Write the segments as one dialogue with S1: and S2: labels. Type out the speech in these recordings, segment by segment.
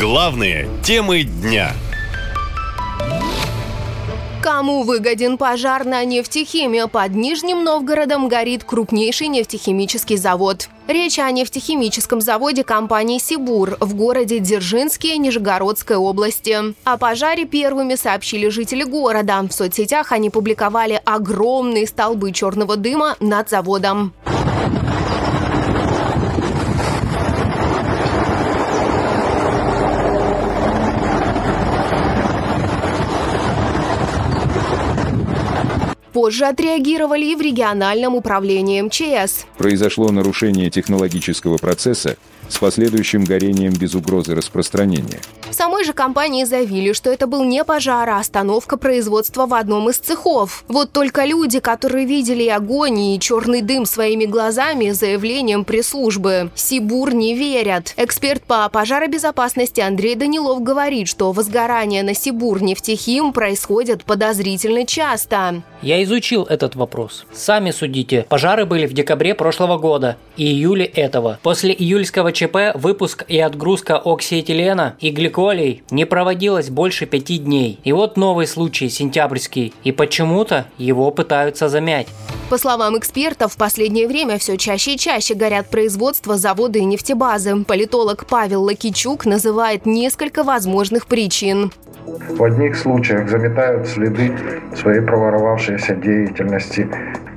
S1: Главные темы дня.
S2: Кому выгоден пожар на нефтехимии? Под Нижним Новгородом горит крупнейший нефтехимический завод. Речь о нефтехимическом заводе компании «Сибур» в городе Дзержинске Нижегородской области. О пожаре первыми сообщили жители города. В соцсетях они публиковали огромные столбы черного дыма над заводом. Позже отреагировали и в региональном управлении МЧС.
S3: Произошло нарушение технологического процесса с последующим горением без угрозы распространения.
S2: В самой же компании заявили, что это был не пожар, а остановка производства в одном из цехов. Вот только люди, которые видели огонь, и черный дым своими глазами, заявлением пресс-службы Сибур не верят. Эксперт по пожаробезопасности Андрей Данилов говорит, что возгорания на Сибур нефтехим происходят подозрительно часто.
S4: Я изучил этот вопрос. Сами судите. Пожары были в декабре прошлого года и июле этого. После июльского ЧП выпуск и отгрузка оксиэтилена и гликолей не проводилась больше пяти дней. И вот новый случай, сентябрьский, и почему-то его пытаются замять.
S2: По словам экспертов, в последнее время все чаще и чаще горят производства, заводы и нефтебазы. Политолог Павел Лакичук называет несколько возможных причин.
S5: В одних случаях заметают следы своей проворовавшейся деятельности.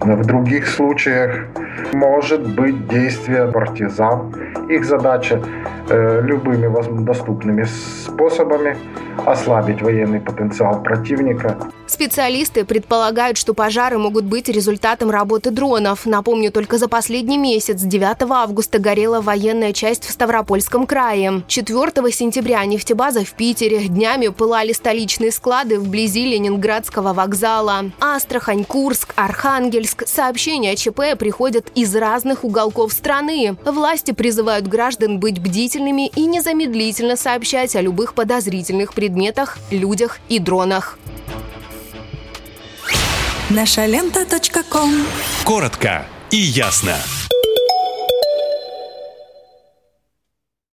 S5: В других случаях может быть действие партизан. Их задача любыми доступными способами ослабить военный потенциал противника.
S2: Специалисты предполагают, что пожары могут быть результатом работы дронов. Напомню, только за последний месяц, 9 августа, горела военная часть в Ставропольском крае. 4 сентября нефтебаза в Питере. Днями пылали столичные склады вблизи Ленинградского вокзала. Астрахань, Курск, Архангельск. Сообщения о ЧП приходят из разных уголков страны. Власти призывают граждан быть бдительными и незамедлительно сообщать о любых подозрительных предметах, людях и дронах.
S6: Наша лента.
S1: Коротко и ясно.